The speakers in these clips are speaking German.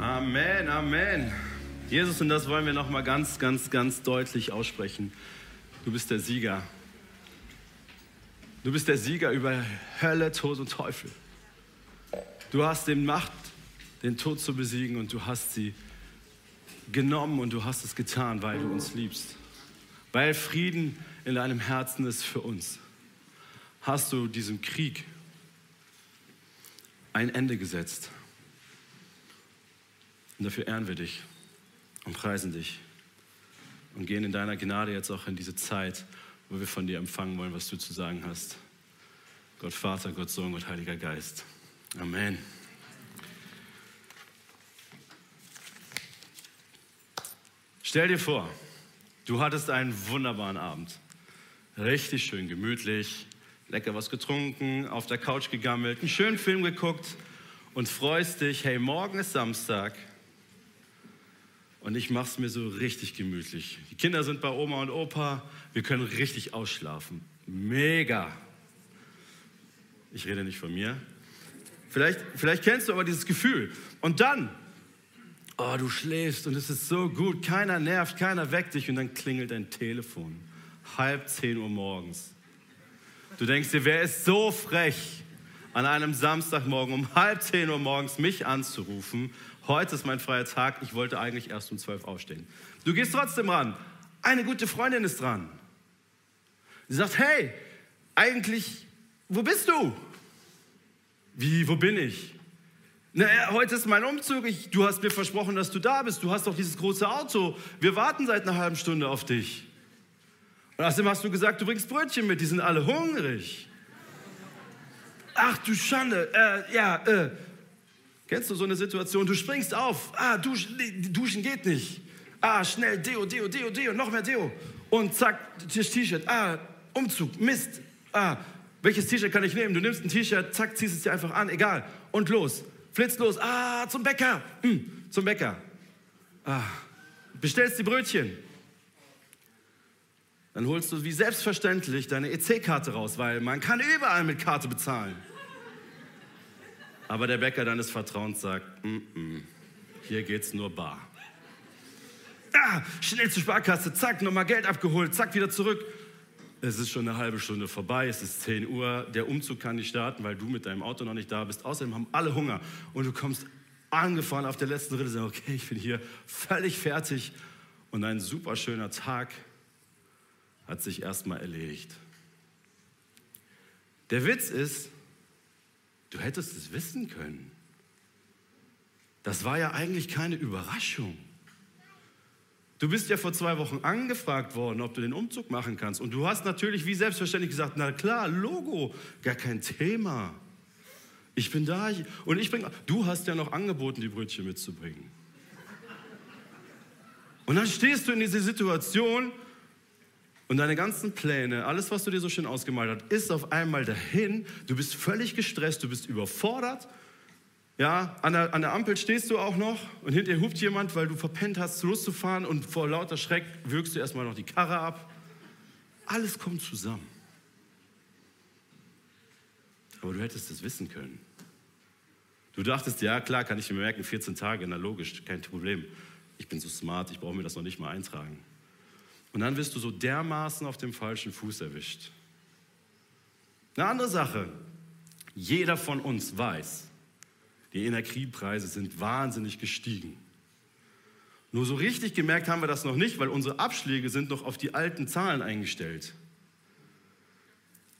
Amen, Amen. Jesus, und das wollen wir nochmal ganz, ganz, ganz deutlich aussprechen. Du bist der Sieger. Du bist der Sieger über Hölle, Tod und Teufel. Du hast den Macht, den Tod zu besiegen und du hast sie genommen und du hast es getan, weil du uns liebst. Weil Frieden in deinem Herzen ist für uns. Hast du diesem Krieg ein Ende gesetzt. Und dafür ehren wir dich und preisen dich und gehen in deiner Gnade jetzt auch in diese Zeit, wo wir von dir empfangen wollen, was du zu sagen hast. Gott Vater, Gott Sohn, Gott Heiliger Geist. Amen. Stell dir vor, du hattest einen wunderbaren Abend. Richtig schön gemütlich, lecker was getrunken, auf der Couch gegammelt, einen schönen Film geguckt und freust dich, hey, morgen ist Samstag und ich mach's mir so richtig gemütlich. Die Kinder sind bei Oma und Opa, wir können richtig ausschlafen. Mega. Ich rede nicht von mir. Vielleicht, vielleicht kennst du aber dieses Gefühl. Und dann, oh, du schläfst und es ist so gut, keiner nervt, keiner weckt dich und dann klingelt dein Telefon. Halb zehn Uhr morgens. Du denkst dir, wer ist so frech, an einem Samstagmorgen um halb zehn Uhr morgens mich anzurufen? Heute ist mein freier Tag, ich wollte eigentlich erst um zwölf aufstehen. Du gehst trotzdem ran. Eine gute Freundin ist dran. Sie sagt, hey, eigentlich, wo bist du? Wie, wo bin ich? Na, heute ist mein Umzug. Ich, du hast mir versprochen, dass du da bist. Du hast doch dieses große Auto. Wir warten seit einer halben Stunde auf dich. Und außerdem hast du gesagt, du bringst Brötchen mit, die sind alle hungrig. Ach du Schande, äh, ja, äh. Kennst du so eine Situation? Du springst auf, ah, duschen, duschen geht nicht. Ah, schnell, Deo, Deo, Deo, Deo, noch mehr Deo. Und zack, T-Shirt, ah, Umzug, Mist. Ah, welches T-Shirt kann ich nehmen? Du nimmst ein T-Shirt, zack, ziehst es dir einfach an, egal. Und los, flitzt los, ah, zum Bäcker, hm, zum Bäcker. Ah, bestellst die Brötchen. Dann holst du wie selbstverständlich deine EC-Karte raus, weil man kann überall mit Karte bezahlen. Aber der Bäcker deines Vertrauens sagt, mm -mm, hier geht's nur bar. Ah, schnell zur Sparkasse, zack, nochmal Geld abgeholt, zack, wieder zurück. Es ist schon eine halbe Stunde vorbei, es ist 10 Uhr, der Umzug kann nicht starten, weil du mit deinem Auto noch nicht da bist. Außerdem haben alle Hunger und du kommst angefahren auf der letzten Ritte, sagst, okay, ich bin hier völlig fertig und ein super schöner Tag hat sich erstmal erledigt. Der Witz ist, du hättest es wissen können. Das war ja eigentlich keine Überraschung. Du bist ja vor zwei Wochen angefragt worden, ob du den Umzug machen kannst. Und du hast natürlich wie selbstverständlich gesagt, na klar, Logo, gar kein Thema. Ich bin da und ich bringe, du hast ja noch angeboten, die Brötchen mitzubringen. Und dann stehst du in dieser Situation und deine ganzen Pläne, alles, was du dir so schön ausgemalt hast, ist auf einmal dahin. Du bist völlig gestresst, du bist überfordert. Ja, an der, an der Ampel stehst du auch noch und hinter dir hupt jemand, weil du verpennt hast, loszufahren und vor lauter Schreck wirkst du erstmal noch die Karre ab. Alles kommt zusammen. Aber du hättest es wissen können. Du dachtest, ja klar, kann ich mir merken, 14 Tage, na logisch, kein Problem. Ich bin so smart, ich brauche mir das noch nicht mal eintragen. Und dann wirst du so dermaßen auf dem falschen Fuß erwischt. Eine andere Sache. Jeder von uns weiß, die Energiepreise sind wahnsinnig gestiegen. Nur so richtig gemerkt haben wir das noch nicht, weil unsere Abschläge sind noch auf die alten Zahlen eingestellt.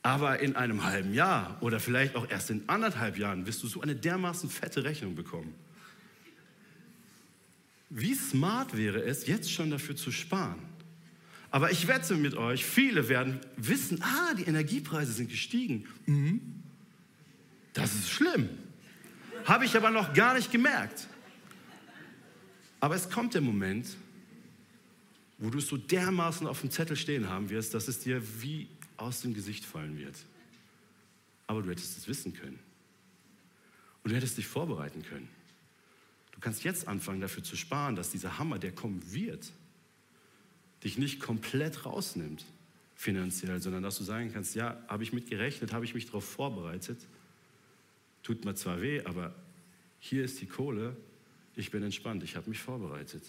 Aber in einem halben Jahr oder vielleicht auch erst in anderthalb Jahren wirst du so eine dermaßen fette Rechnung bekommen. Wie smart wäre es, jetzt schon dafür zu sparen? Aber ich wette mit euch, viele werden wissen, ah, die Energiepreise sind gestiegen. Mhm. Das ist schlimm. Habe ich aber noch gar nicht gemerkt. Aber es kommt der Moment, wo du es so dermaßen auf dem Zettel stehen haben wirst, dass es dir wie aus dem Gesicht fallen wird. Aber du hättest es wissen können. Und du hättest dich vorbereiten können. Du kannst jetzt anfangen, dafür zu sparen, dass dieser Hammer, der kommen wird, dich nicht komplett rausnimmt finanziell, sondern dass du sagen kannst, ja, habe ich mit gerechnet, habe ich mich darauf vorbereitet. Tut mir zwar weh, aber hier ist die Kohle. Ich bin entspannt, ich habe mich vorbereitet.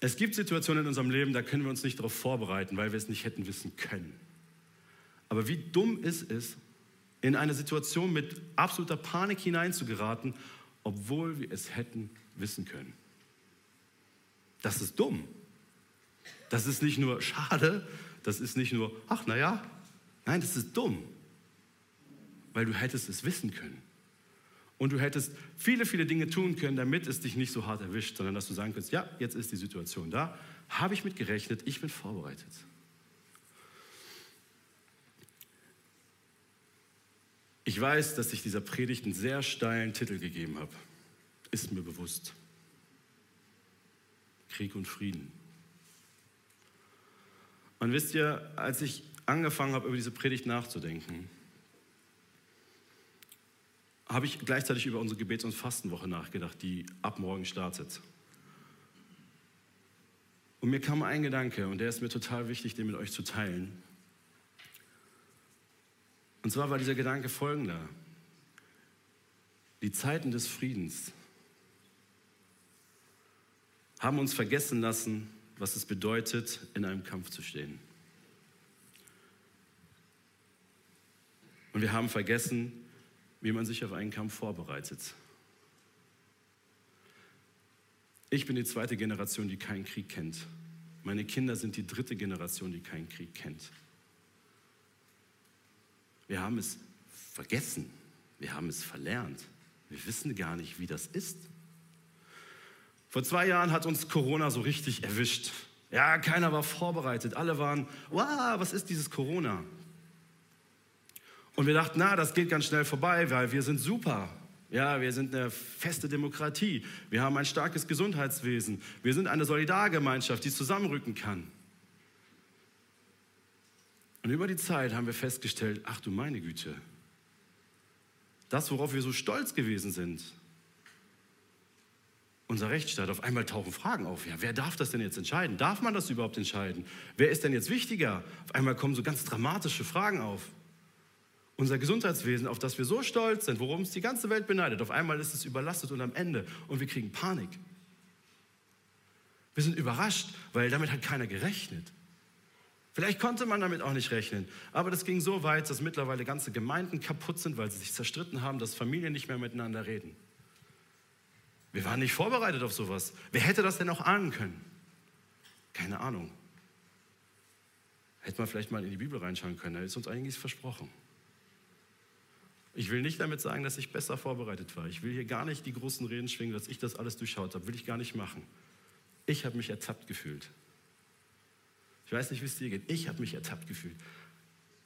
Es gibt Situationen in unserem Leben, da können wir uns nicht darauf vorbereiten, weil wir es nicht hätten wissen können. Aber wie dumm ist es, in eine Situation mit absoluter Panik hineinzugeraten, obwohl wir es hätten wissen können. Das ist dumm. Das ist nicht nur schade, das ist nicht nur, ach naja, nein, das ist dumm, weil du hättest es wissen können. Und du hättest viele, viele Dinge tun können, damit es dich nicht so hart erwischt, sondern dass du sagen kannst, ja, jetzt ist die Situation da, habe ich mit gerechnet, ich bin vorbereitet. Ich weiß, dass ich dieser Predigt einen sehr steilen Titel gegeben habe. Ist mir bewusst. Krieg und Frieden. Und wisst ihr, als ich angefangen habe, über diese Predigt nachzudenken, habe ich gleichzeitig über unsere Gebets- und Fastenwoche nachgedacht, die ab morgen startet. Und mir kam ein Gedanke, und der ist mir total wichtig, den mit euch zu teilen. Und zwar war dieser Gedanke folgender. Die Zeiten des Friedens haben uns vergessen lassen, was es bedeutet, in einem Kampf zu stehen. Und wir haben vergessen, wie man sich auf einen Kampf vorbereitet. Ich bin die zweite Generation, die keinen Krieg kennt. Meine Kinder sind die dritte Generation, die keinen Krieg kennt. Wir haben es vergessen. Wir haben es verlernt. Wir wissen gar nicht, wie das ist. Vor zwei Jahren hat uns Corona so richtig erwischt. Ja, keiner war vorbereitet. Alle waren, wow, was ist dieses Corona? Und wir dachten, na, das geht ganz schnell vorbei, weil wir sind super. Ja, wir sind eine feste Demokratie. Wir haben ein starkes Gesundheitswesen. Wir sind eine Solidargemeinschaft, die zusammenrücken kann. Und über die Zeit haben wir festgestellt, ach du meine Güte, das, worauf wir so stolz gewesen sind, unser Rechtsstaat, auf einmal tauchen Fragen auf. Ja, wer darf das denn jetzt entscheiden? Darf man das überhaupt entscheiden? Wer ist denn jetzt wichtiger? Auf einmal kommen so ganz dramatische Fragen auf. Unser Gesundheitswesen, auf das wir so stolz sind, worum es die ganze Welt beneidet, auf einmal ist es überlastet und am Ende und wir kriegen Panik. Wir sind überrascht, weil damit hat keiner gerechnet. Vielleicht konnte man damit auch nicht rechnen, aber das ging so weit, dass mittlerweile ganze Gemeinden kaputt sind, weil sie sich zerstritten haben, dass Familien nicht mehr miteinander reden. Wir waren nicht vorbereitet auf sowas. Wer hätte das denn auch ahnen können? Keine Ahnung. Hätte man vielleicht mal in die Bibel reinschauen können, da ist uns einiges versprochen. Ich will nicht damit sagen, dass ich besser vorbereitet war. Ich will hier gar nicht die großen Reden schwingen, dass ich das alles durchschaut habe. Will ich gar nicht machen. Ich habe mich ertappt gefühlt. Ich weiß nicht, wie es dir geht. Ich habe mich ertappt gefühlt.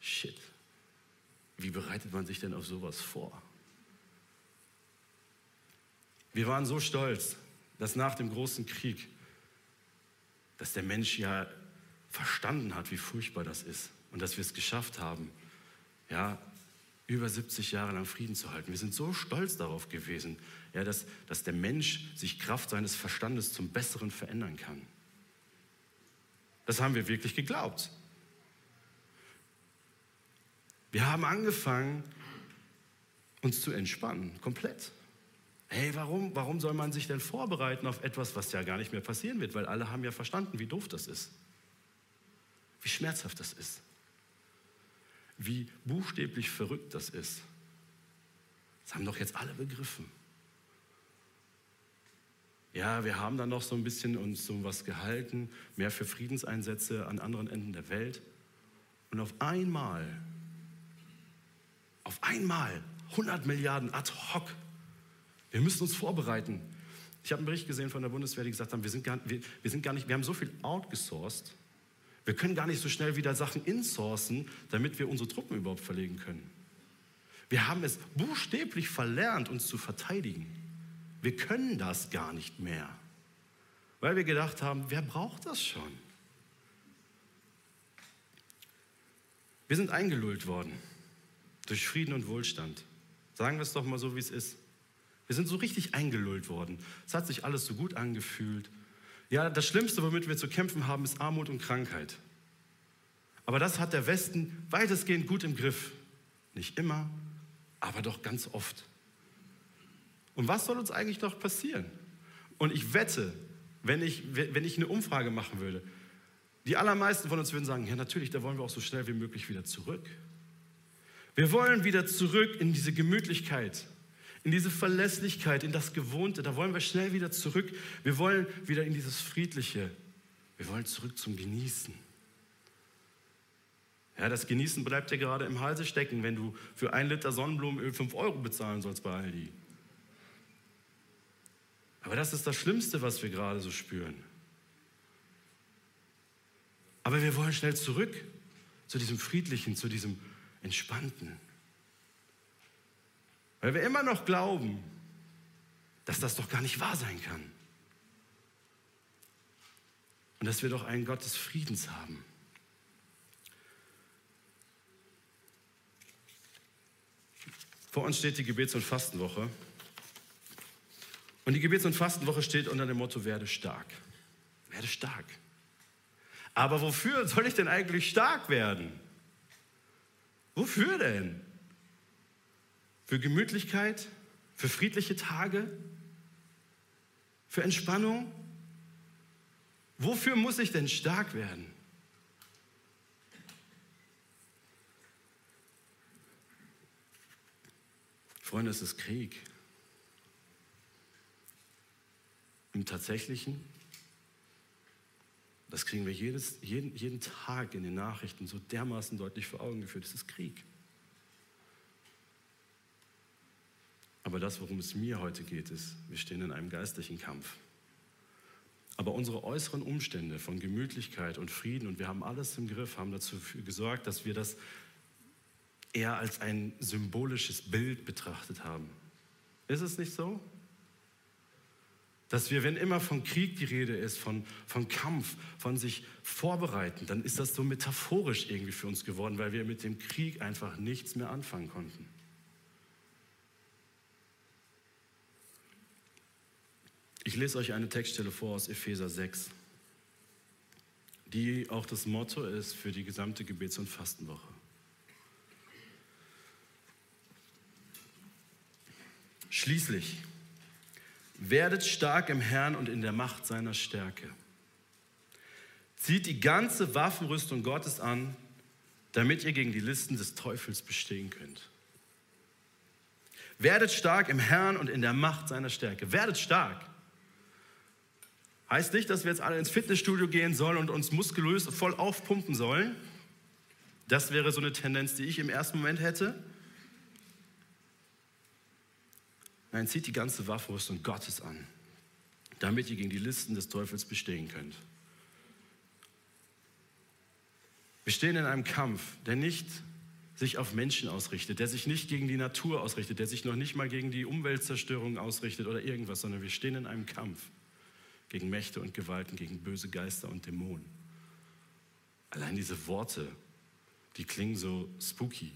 Shit. Wie bereitet man sich denn auf sowas vor? Wir waren so stolz, dass nach dem großen Krieg, dass der Mensch ja verstanden hat, wie furchtbar das ist und dass wir es geschafft haben, ja, über 70 Jahre lang Frieden zu halten. Wir sind so stolz darauf gewesen, ja, dass, dass der Mensch sich Kraft seines Verstandes zum Besseren verändern kann. Das haben wir wirklich geglaubt. Wir haben angefangen, uns zu entspannen, komplett. Hey, warum, warum soll man sich denn vorbereiten auf etwas, was ja gar nicht mehr passieren wird? Weil alle haben ja verstanden, wie doof das ist. Wie schmerzhaft das ist. Wie buchstäblich verrückt das ist. Das haben doch jetzt alle begriffen. Ja, wir haben dann noch so ein bisschen uns so was gehalten, mehr für Friedenseinsätze an anderen Enden der Welt. Und auf einmal, auf einmal 100 Milliarden ad hoc. Wir müssen uns vorbereiten. Ich habe einen Bericht gesehen von der Bundeswehr, die gesagt haben, wir sind gar, wir, wir sind gar nicht, wir haben so viel outgesourced, wir können gar nicht so schnell wieder Sachen insourcen, damit wir unsere Truppen überhaupt verlegen können. Wir haben es buchstäblich verlernt, uns zu verteidigen. Wir können das gar nicht mehr, weil wir gedacht haben, wer braucht das schon? Wir sind eingelullt worden durch Frieden und Wohlstand. Sagen wir es doch mal so, wie es ist. Wir sind so richtig eingelullt worden. Es hat sich alles so gut angefühlt. Ja, das Schlimmste, womit wir zu kämpfen haben, ist Armut und Krankheit. Aber das hat der Westen weitestgehend gut im Griff. Nicht immer, aber doch ganz oft. Und was soll uns eigentlich noch passieren? Und ich wette, wenn ich, wenn ich eine Umfrage machen würde, die allermeisten von uns würden sagen, ja natürlich, da wollen wir auch so schnell wie möglich wieder zurück. Wir wollen wieder zurück in diese Gemütlichkeit, in diese Verlässlichkeit, in das Gewohnte. Da wollen wir schnell wieder zurück. Wir wollen wieder in dieses Friedliche. Wir wollen zurück zum Genießen. Ja, das Genießen bleibt dir gerade im Halse stecken, wenn du für ein Liter Sonnenblumenöl 5 Euro bezahlen sollst bei Aldi. Aber das ist das Schlimmste, was wir gerade so spüren. Aber wir wollen schnell zurück zu diesem Friedlichen, zu diesem Entspannten. Weil wir immer noch glauben, dass das doch gar nicht wahr sein kann. Und dass wir doch einen Gott des Friedens haben. Vor uns steht die Gebets- und Fastenwoche. Und die Gebets- und Fastenwoche steht unter dem Motto, werde stark. Werde stark. Aber wofür soll ich denn eigentlich stark werden? Wofür denn? Für Gemütlichkeit? Für friedliche Tage? Für Entspannung? Wofür muss ich denn stark werden? Freunde, es ist Krieg. Im Tatsächlichen, das kriegen wir jedes, jeden, jeden Tag in den Nachrichten so dermaßen deutlich vor Augen geführt, es ist Krieg. Aber das, worum es mir heute geht, ist, wir stehen in einem geistlichen Kampf. Aber unsere äußeren Umstände von Gemütlichkeit und Frieden, und wir haben alles im Griff, haben dazu gesorgt, dass wir das eher als ein symbolisches Bild betrachtet haben. Ist es nicht so? Dass wir, wenn immer von Krieg die Rede ist, von, von Kampf, von sich vorbereiten, dann ist das so metaphorisch irgendwie für uns geworden, weil wir mit dem Krieg einfach nichts mehr anfangen konnten. Ich lese euch eine Textstelle vor aus Epheser 6, die auch das Motto ist für die gesamte Gebets- und Fastenwoche. Schließlich, werdet stark im Herrn und in der Macht seiner Stärke. Zieht die ganze Waffenrüstung Gottes an, damit ihr gegen die Listen des Teufels bestehen könnt. Werdet stark im Herrn und in der Macht seiner Stärke. Werdet stark. Heißt nicht, dass wir jetzt alle ins Fitnessstudio gehen sollen und uns muskulös voll aufpumpen sollen. Das wäre so eine Tendenz, die ich im ersten Moment hätte. Nein, zieht die ganze Waffenrüstung Gottes an, damit ihr gegen die Listen des Teufels bestehen könnt. Wir stehen in einem Kampf, der nicht sich auf Menschen ausrichtet, der sich nicht gegen die Natur ausrichtet, der sich noch nicht mal gegen die Umweltzerstörung ausrichtet oder irgendwas, sondern wir stehen in einem Kampf gegen Mächte und Gewalten, gegen böse Geister und Dämonen. Allein diese Worte, die klingen so spooky.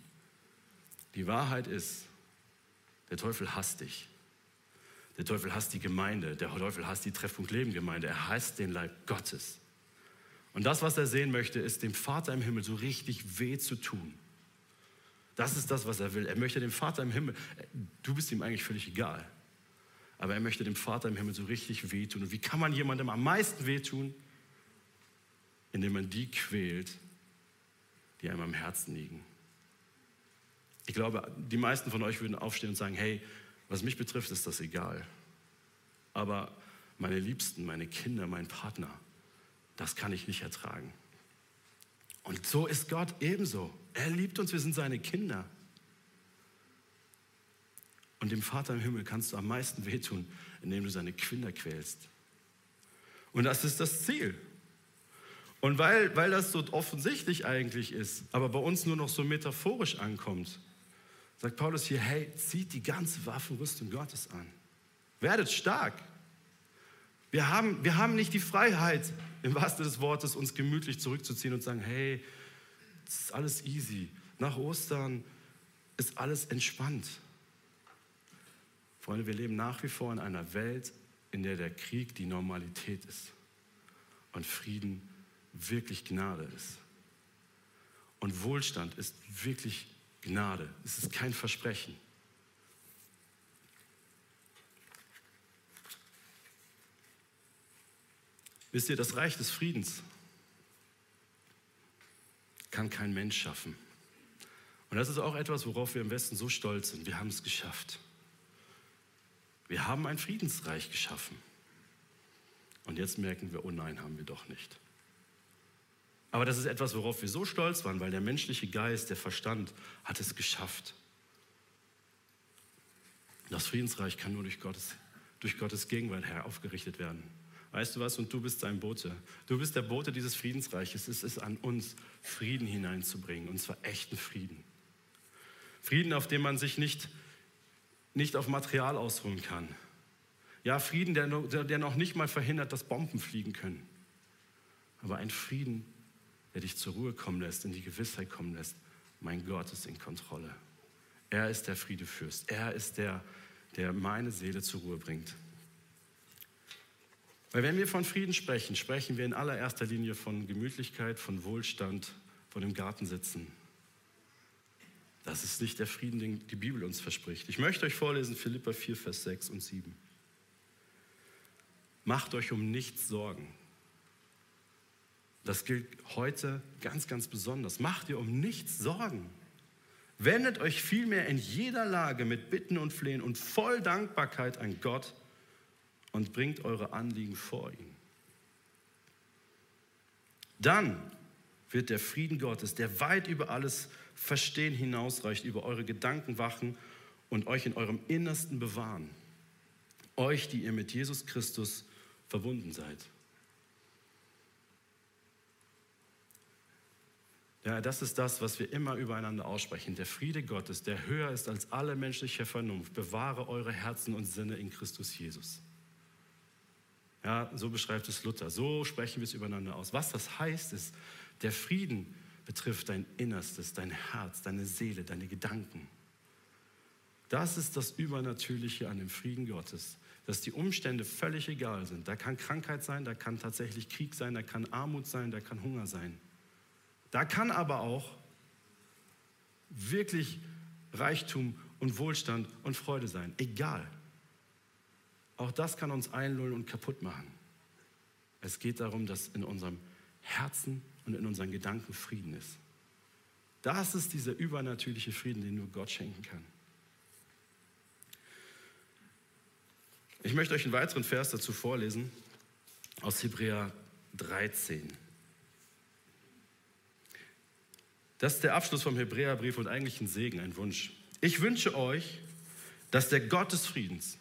Die Wahrheit ist, der Teufel hasst dich. Der Teufel hasst die Gemeinde. Der Teufel hasst die Treffpunkt Leben Gemeinde. Er hasst den Leib Gottes. Und das, was er sehen möchte, ist dem Vater im Himmel so richtig weh zu tun. Das ist das, was er will. Er möchte dem Vater im Himmel, du bist ihm eigentlich völlig egal. Aber er möchte dem Vater im Himmel so richtig wehtun. Und wie kann man jemandem am meisten wehtun? Indem man die quält, die einem am Herzen liegen. Ich glaube, die meisten von euch würden aufstehen und sagen, hey, was mich betrifft, ist das egal. Aber meine Liebsten, meine Kinder, mein Partner, das kann ich nicht ertragen. Und so ist Gott ebenso. Er liebt uns, wir sind seine Kinder. Und dem Vater im Himmel kannst du am meisten wehtun, indem du seine Kinder quälst. Und das ist das Ziel. Und weil, weil das so offensichtlich eigentlich ist, aber bei uns nur noch so metaphorisch ankommt, sagt Paulus hier, hey, zieht die ganze Waffenrüstung Gottes an. Werdet stark. Wir haben, wir haben nicht die Freiheit, im wahrsten des Wortes, uns gemütlich zurückzuziehen und sagen, hey, es ist alles easy. Nach Ostern ist alles entspannt. Freunde, wir leben nach wie vor in einer Welt, in der der Krieg die Normalität ist und Frieden wirklich Gnade ist. Und Wohlstand ist wirklich Gnade. Es ist kein Versprechen. Wisst ihr, das Reich des Friedens kann kein Mensch schaffen. Und das ist auch etwas, worauf wir im Westen so stolz sind. Wir haben es geschafft. Wir haben ein Friedensreich geschaffen. Und jetzt merken wir, oh nein, haben wir doch nicht. Aber das ist etwas, worauf wir so stolz waren, weil der menschliche Geist, der Verstand hat es geschafft. Das Friedensreich kann nur durch Gottes, durch Gottes Gegenwart her aufgerichtet werden. Weißt du was? Und du bist sein Bote. Du bist der Bote dieses Friedensreiches. Es ist an uns, Frieden hineinzubringen, und zwar echten Frieden. Frieden, auf dem man sich nicht, nicht auf Material ausruhen kann. Ja, Frieden, der, der noch nicht mal verhindert, dass Bomben fliegen können. Aber ein Frieden, der dich zur Ruhe kommen lässt, in die Gewissheit kommen lässt, mein Gott ist in Kontrolle. Er ist der Friedefürst. Er ist der, der meine Seele zur Ruhe bringt. Weil wenn wir von Frieden sprechen, sprechen wir in allererster Linie von Gemütlichkeit, von Wohlstand, von dem Garten sitzen, das ist nicht der Frieden, den die Bibel uns verspricht. Ich möchte euch vorlesen Philippa 4, Vers 6 und 7. Macht euch um nichts Sorgen. Das gilt heute ganz, ganz besonders. Macht ihr um nichts Sorgen. Wendet euch vielmehr in jeder Lage mit Bitten und Flehen und voll Dankbarkeit an Gott und bringt eure Anliegen vor ihn. Dann wird der Frieden Gottes, der weit über alles Verstehen hinausreicht, über eure Gedanken wachen und euch in eurem Innersten bewahren. Euch, die ihr mit Jesus Christus verbunden seid. Ja, das ist das, was wir immer übereinander aussprechen. Der Friede Gottes, der höher ist als alle menschliche Vernunft, bewahre eure Herzen und Sinne in Christus Jesus. Ja, so beschreibt es Luther. So sprechen wir es übereinander aus. Was das heißt, ist, der Frieden betrifft dein Innerstes, dein Herz, deine Seele, deine Gedanken. Das ist das Übernatürliche an dem Frieden Gottes, dass die Umstände völlig egal sind. Da kann Krankheit sein, da kann tatsächlich Krieg sein, da kann Armut sein, da kann Hunger sein. Da kann aber auch wirklich Reichtum und Wohlstand und Freude sein. Egal. Auch das kann uns einlullen und kaputt machen. Es geht darum, dass in unserem Herzen und in unseren Gedanken Frieden ist. Das ist dieser übernatürliche Frieden, den nur Gott schenken kann. Ich möchte euch einen weiteren Vers dazu vorlesen aus Hebräer 13. Das ist der Abschluss vom Hebräerbrief und eigentlich ein Segen, ein Wunsch. Ich wünsche euch, dass der Gott des Friedens,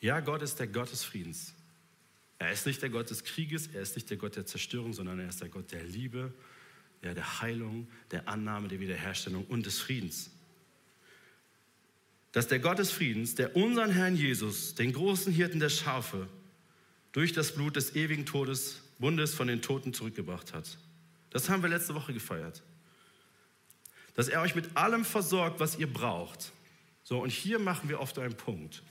ja, Gott ist der Gott des Friedens, er ist nicht der Gott des Krieges, er ist nicht der Gott der Zerstörung, sondern er ist der Gott der Liebe, ja, der Heilung, der Annahme, der Wiederherstellung und des Friedens. Dass der Gott des Friedens, der unseren Herrn Jesus, den großen Hirten der Schafe, durch das Blut des ewigen Todes, Bundes von den Toten zurückgebracht hat. Das haben wir letzte Woche gefeiert. Dass er euch mit allem versorgt, was ihr braucht. So, und hier machen wir oft einen Punkt.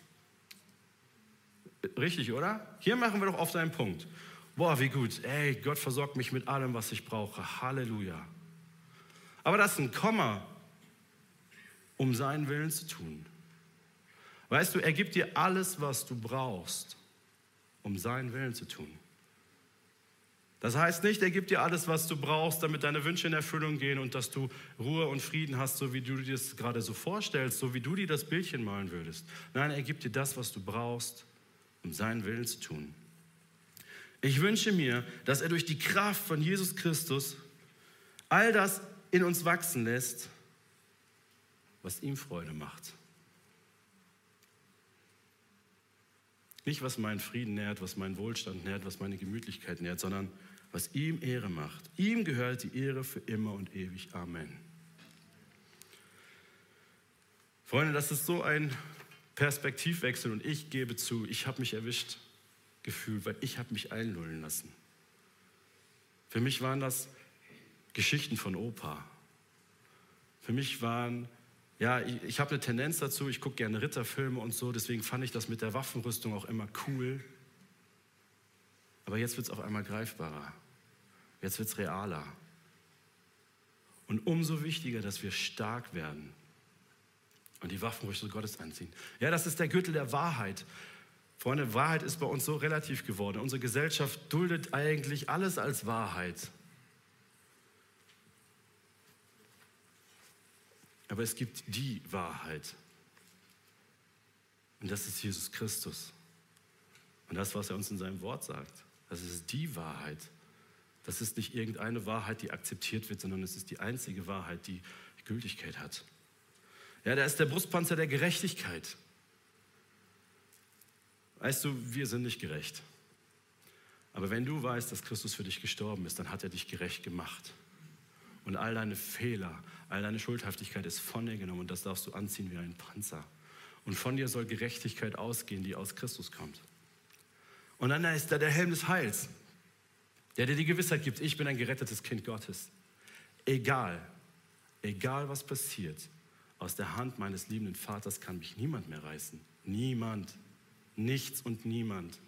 Richtig, oder? Hier machen wir doch oft einen Punkt. Boah, wie gut. Ey, Gott versorgt mich mit allem, was ich brauche. Halleluja. Aber das ist ein Komma, um seinen Willen zu tun. Weißt du, er gibt dir alles, was du brauchst, um seinen Willen zu tun. Das heißt nicht, er gibt dir alles, was du brauchst, damit deine Wünsche in Erfüllung gehen und dass du Ruhe und Frieden hast, so wie du dir das gerade so vorstellst, so wie du dir das Bildchen malen würdest. Nein, er gibt dir das, was du brauchst, um seinen Willen zu tun. Ich wünsche mir, dass er durch die Kraft von Jesus Christus all das in uns wachsen lässt, was ihm Freude macht. Nicht, was meinen Frieden nährt, was meinen Wohlstand nährt, was meine Gemütlichkeit nährt, sondern was ihm Ehre macht. Ihm gehört die Ehre für immer und ewig. Amen. Freunde, das ist so ein Perspektivwechsel und ich gebe zu, ich habe mich erwischt gefühlt, weil ich habe mich einlullen lassen. Für mich waren das Geschichten von Opa. Für mich waren, ja, ich, ich habe eine Tendenz dazu, ich gucke gerne Ritterfilme und so, deswegen fand ich das mit der Waffenrüstung auch immer cool. Aber jetzt wird es auf einmal greifbarer. Jetzt wird es realer. Und umso wichtiger, dass wir stark werden und die Waffenrüstung Gottes anziehen. Ja, das ist der Gürtel der Wahrheit. Freunde, Wahrheit ist bei uns so relativ geworden. Unsere Gesellschaft duldet eigentlich alles als Wahrheit. Aber es gibt die Wahrheit. Und das ist Jesus Christus. Und das, was er uns in seinem Wort sagt, das ist die Wahrheit. Das ist nicht irgendeine Wahrheit, die akzeptiert wird, sondern es ist die einzige Wahrheit, die Gültigkeit hat. Ja, da ist der Brustpanzer der Gerechtigkeit. Weißt du, wir sind nicht gerecht. Aber wenn du weißt, dass Christus für dich gestorben ist, dann hat er dich gerecht gemacht. Und all deine Fehler, all deine Schuldhaftigkeit ist von dir genommen und das darfst du anziehen wie ein Panzer. Und von dir soll Gerechtigkeit ausgehen, die aus Christus kommt. Und dann ist da der Helm des Heils, der dir die Gewissheit gibt, ich bin ein gerettetes Kind Gottes. Egal, egal was passiert, aus der Hand meines liebenden Vaters kann mich niemand mehr reißen. Niemand. Nichts und niemand.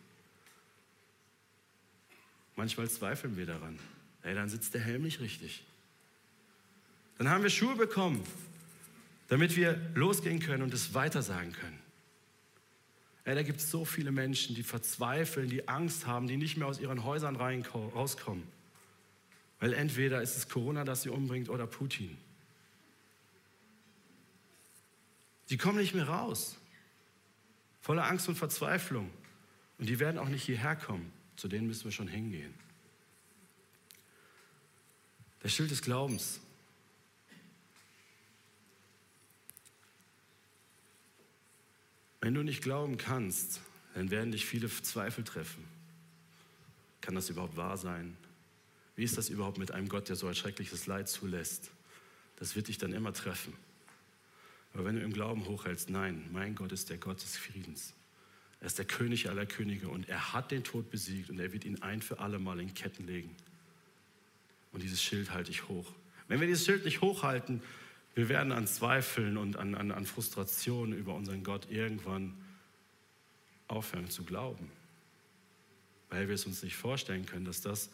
Manchmal zweifeln wir daran. Ey, dann sitzt der Helm nicht richtig. Dann haben wir Schuhe bekommen, damit wir losgehen können und es weitersagen können. Ey, da gibt es so viele Menschen, die verzweifeln, die Angst haben, die nicht mehr aus ihren Häusern rauskommen. Weil entweder ist es Corona, das sie umbringt, oder Putin. Die kommen nicht mehr raus voller Angst und Verzweiflung. Und die werden auch nicht hierher kommen. Zu denen müssen wir schon hingehen. Der Schild des Glaubens. Wenn du nicht glauben kannst, dann werden dich viele Zweifel treffen. Kann das überhaupt wahr sein? Wie ist das überhaupt mit einem Gott, der so ein schreckliches Leid zulässt? Das wird dich dann immer treffen. Aber wenn du im Glauben hochhältst, nein, mein Gott ist der Gott des Friedens. Er ist der König aller Könige und er hat den Tod besiegt und er wird ihn ein für alle Mal in Ketten legen. Und dieses Schild halte ich hoch. Wenn wir dieses Schild nicht hochhalten, wir werden an Zweifeln und an, an, an Frustrationen über unseren Gott irgendwann aufhören zu glauben. Weil wir es uns nicht vorstellen können, dass das,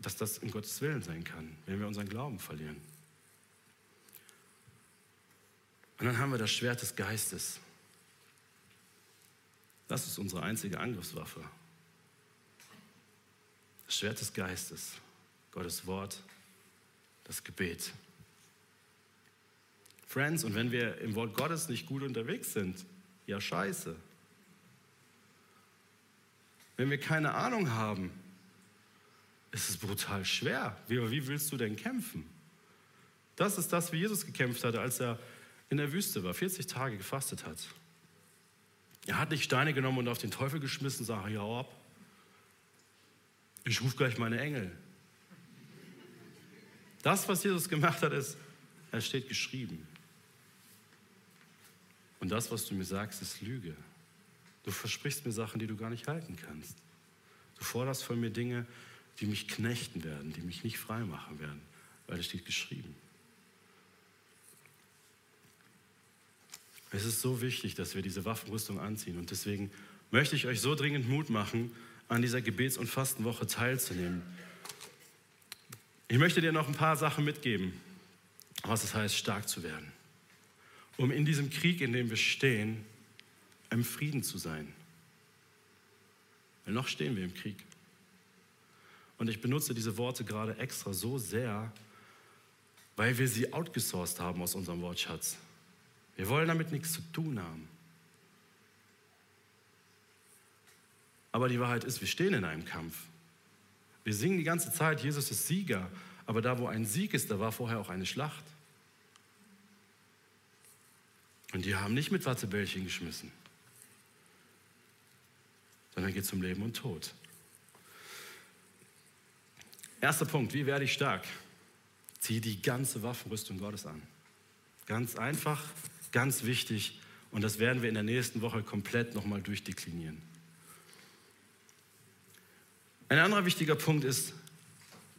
dass das in Gottes Willen sein kann, wenn wir unseren Glauben verlieren. Und dann haben wir das Schwert des Geistes. Das ist unsere einzige Angriffswaffe. Das Schwert des Geistes, Gottes Wort, das Gebet. Friends, und wenn wir im Wort Gottes nicht gut unterwegs sind, ja scheiße. Wenn wir keine Ahnung haben, ist es brutal schwer. Wie, wie willst du denn kämpfen? Das ist das, wie Jesus gekämpft hatte, als er in der Wüste war, 40 Tage gefastet hat. Er hat nicht Steine genommen und auf den Teufel geschmissen, und sagt, ja ab, ich rufe gleich meine Engel. Das, was Jesus gemacht hat, ist, es steht geschrieben. Und das, was du mir sagst, ist Lüge. Du versprichst mir Sachen, die du gar nicht halten kannst. Du forderst von mir Dinge, die mich knechten werden, die mich nicht frei machen werden, weil es steht geschrieben. Es ist so wichtig, dass wir diese Waffenrüstung anziehen. Und deswegen möchte ich euch so dringend Mut machen, an dieser Gebets- und Fastenwoche teilzunehmen. Ich möchte dir noch ein paar Sachen mitgeben, was es heißt, stark zu werden. Um in diesem Krieg, in dem wir stehen, im Frieden zu sein. Weil noch stehen wir im Krieg. Und ich benutze diese Worte gerade extra so sehr, weil wir sie outgesourced haben aus unserem Wortschatz. Wir wollen damit nichts zu tun haben. Aber die Wahrheit ist, wir stehen in einem Kampf. Wir singen die ganze Zeit, Jesus ist Sieger. Aber da, wo ein Sieg ist, da war vorher auch eine Schlacht. Und die haben nicht mit Wattebällchen geschmissen, sondern geht zum Leben und Tod. Erster Punkt, wie werde ich stark? Zieh die ganze Waffenrüstung Gottes an. Ganz einfach, Ganz wichtig und das werden wir in der nächsten Woche komplett nochmal durchdeklinieren. Ein anderer wichtiger Punkt ist,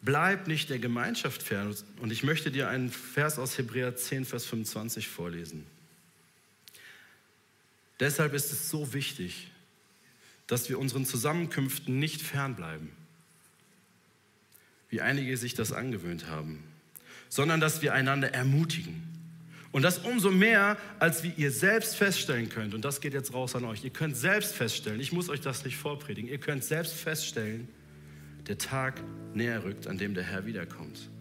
bleib nicht der Gemeinschaft fern. Und ich möchte dir einen Vers aus Hebräer 10, Vers 25 vorlesen. Deshalb ist es so wichtig, dass wir unseren Zusammenkünften nicht fernbleiben, wie einige sich das angewöhnt haben, sondern dass wir einander ermutigen Und das umso mehr, als wie ihr selbst feststellen könnt, und das geht jetzt raus an euch, ihr könnt selbst feststellen, ich muss euch das nicht vorpredigen, ihr könnt selbst feststellen, der Tag näher rückt, an dem der Herr wiederkommt.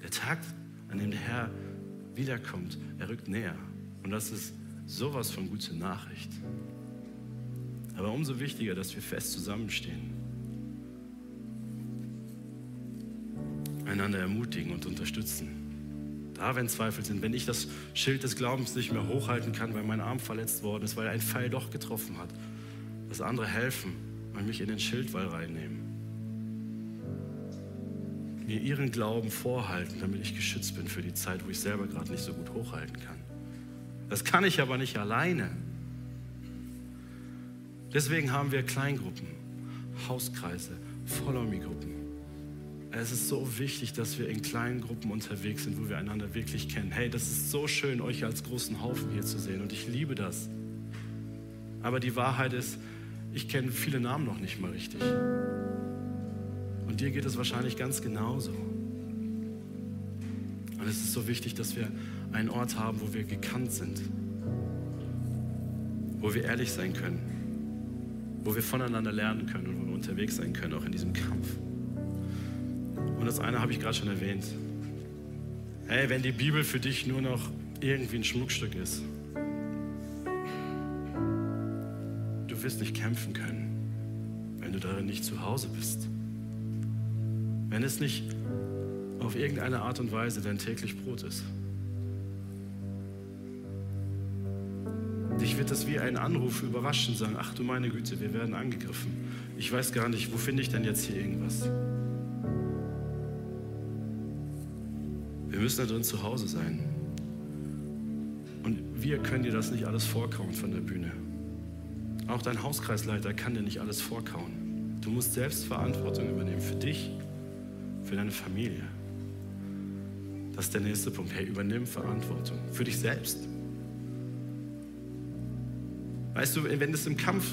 Der Tag, an dem der Herr wiederkommt, er rückt näher. Und das ist sowas von gute Nachricht. Aber umso wichtiger, dass wir fest zusammenstehen. Einander ermutigen und unterstützen. Da, wenn Zweifel sind, wenn ich das Schild des Glaubens nicht mehr hochhalten kann, weil mein Arm verletzt worden ist, weil ein Pfeil doch getroffen hat, dass andere helfen und mich in den Schildwall reinnehmen. Mir ihren Glauben vorhalten, damit ich geschützt bin für die Zeit, wo ich selber gerade nicht so gut hochhalten kann. Das kann ich aber nicht alleine. Deswegen haben wir Kleingruppen, Hauskreise, Follow-me-Gruppen. Es ist so wichtig, dass wir in kleinen Gruppen unterwegs sind, wo wir einander wirklich kennen. Hey, das ist so schön, euch als großen Haufen hier zu sehen und ich liebe das. Aber die Wahrheit ist, ich kenne viele Namen noch nicht mal richtig. Und dir geht es wahrscheinlich ganz genauso. Und es ist so wichtig, dass wir einen Ort haben, wo wir gekannt sind, wo wir ehrlich sein können, wo wir voneinander lernen können und wo wir unterwegs sein können, auch in diesem Kampf. Und das eine habe ich gerade schon erwähnt. Hey, wenn die Bibel für dich nur noch irgendwie ein Schmuckstück ist, du wirst nicht kämpfen können, wenn du darin nicht zu Hause bist. Wenn es nicht auf irgendeine Art und Weise dein täglich Brot ist. Dich wird das wie ein Anruf überraschen, sagen, ach du meine Güte, wir werden angegriffen. Ich weiß gar nicht, wo finde ich denn jetzt hier irgendwas? Wir müssen da drin zu Hause sein. Und wir können dir das nicht alles vorkauen von der Bühne. Auch dein Hauskreisleiter kann dir nicht alles vorkauen. Du musst selbst Verantwortung übernehmen für dich, für deine Familie. Das ist der nächste Punkt. Hey, übernimm Verantwortung für dich selbst. Weißt du, wenn es im Kampf,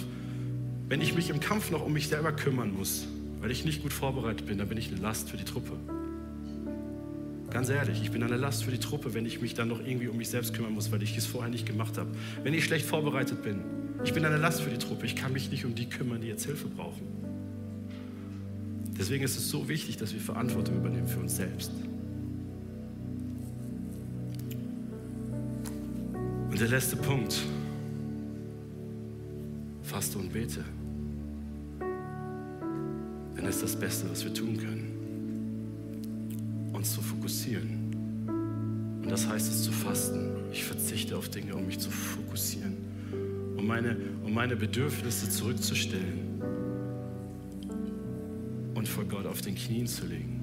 wenn ich mich im Kampf noch um mich selber kümmern muss, weil ich nicht gut vorbereitet bin, dann bin ich eine Last für die Truppe. Ganz ehrlich, ich bin eine Last für die Truppe, wenn ich mich dann noch irgendwie um mich selbst kümmern muss, weil ich es vorher nicht gemacht habe. Wenn ich schlecht vorbereitet bin, ich bin eine Last für die Truppe. Ich kann mich nicht um die kümmern, die jetzt Hilfe brauchen. Deswegen ist es so wichtig, dass wir Verantwortung übernehmen für uns selbst. Und der letzte Punkt. Faste und bete. Denn es ist das Beste, was wir tun können. Uns zu fokussieren. Und das heißt es zu fasten. Ich verzichte auf Dinge, um mich zu fokussieren. Um meine, um meine Bedürfnisse zurückzustellen. Und vor Gott auf den Knien zu legen.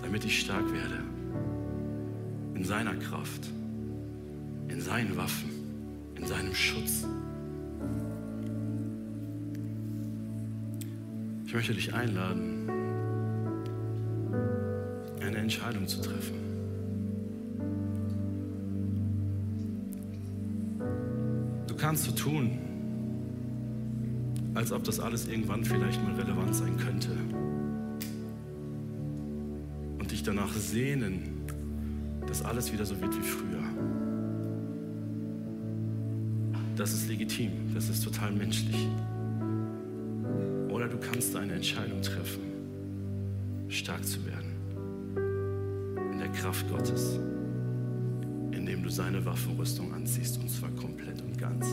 Damit ich stark werde. In seiner Kraft. In seinen Waffen. In seinem Schutz. Ich möchte dich einladen, Entscheidung zu treffen. Du kannst so tun, als ob das alles irgendwann vielleicht mal relevant sein könnte. Und dich danach sehnen, dass alles wieder so wird wie früher. Das ist legitim, das ist total menschlich. Oder du kannst eine Entscheidung treffen, stark zu werden. Der Kraft Gottes. Indem du seine Waffenrüstung anziehst und zwar komplett und ganz.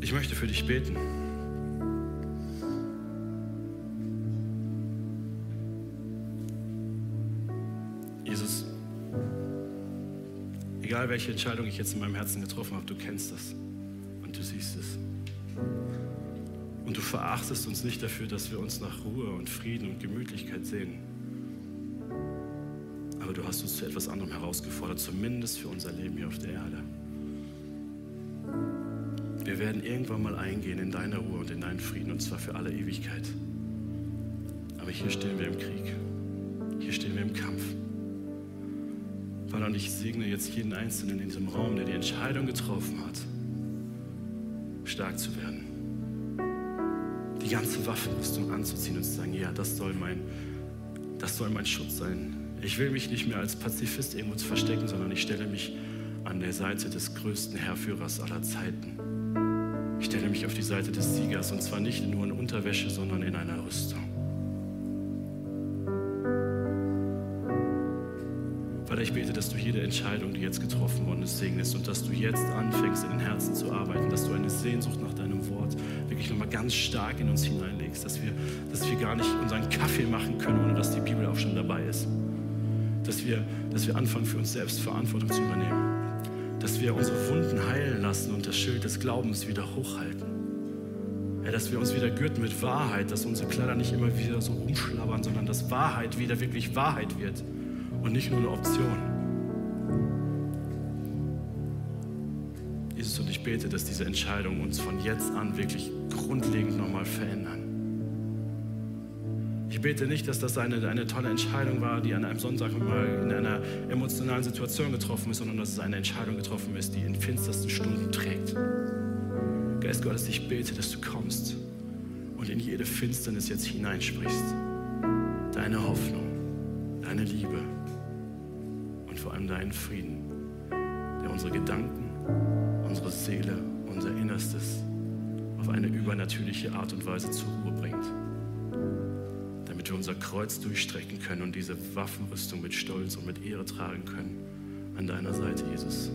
Ich möchte für dich beten. Jesus, egal welche Entscheidung ich jetzt in meinem Herzen getroffen habe, du kennst das und du siehst es. Und du verachtest uns nicht dafür, dass wir uns nach Ruhe und Frieden und Gemütlichkeit sehen. Aber du hast uns zu etwas anderem herausgefordert, zumindest für unser Leben hier auf der Erde. Wir werden irgendwann mal eingehen in deine Ruhe und in deinen Frieden, und zwar für alle Ewigkeit. Aber hier stehen wir im Krieg. Hier stehen wir im Kampf. Vater, und ich segne jetzt jeden Einzelnen in diesem Raum, der die Entscheidung getroffen hat, stark zu werden. Ganze Waffenrüstung anzuziehen und zu sagen, ja, das soll mein, das soll mein Schutz sein. Ich will mich nicht mehr als Pazifist irgendwo verstecken, sondern ich stelle mich an der Seite des größten Herrführers aller Zeiten. Ich stelle mich auf die Seite des Siegers und zwar nicht nur in Unterwäsche, sondern in einer Rüstung. Vater, ich bete, dass du jede Entscheidung, die jetzt getroffen worden ist, segnest und dass du jetzt anfängst, in den Herzen zu arbeiten, dass du eine Sehnsucht nach deinem Wort wirklich nochmal ganz stark in uns hineinlegst, dass wir, dass wir gar nicht unseren Kaffee machen können, ohne dass die Bibel auch schon dabei ist. Dass wir, dass wir anfangen, für uns selbst Verantwortung zu übernehmen. Dass wir unsere Wunden heilen lassen und das Schild des Glaubens wieder hochhalten. Ja, dass wir uns wieder gürten mit Wahrheit, dass unsere Kleider nicht immer wieder so rumschlabbern, sondern dass Wahrheit wieder wirklich Wahrheit wird und nicht nur eine Option. Bete, dass diese Entscheidungen uns von jetzt an wirklich grundlegend nochmal verändern. Ich bete nicht, dass das eine, eine tolle Entscheidung war, die an einem Sonntag mal in einer emotionalen Situation getroffen ist, sondern dass es eine Entscheidung getroffen ist, die in finstersten Stunden trägt. Geist Gottes, ich bete, dass du kommst und in jede Finsternis jetzt hineinsprichst. Deine Hoffnung, deine Liebe vor allem deinen Frieden, der unsere Gedanken, unsere Seele, unser Innerstes auf eine übernatürliche Art und Weise zur Ruhe bringt. Damit wir unser Kreuz durchstrecken können und diese Waffenrüstung mit Stolz und mit Ehre tragen können an deiner Seite, Jesus.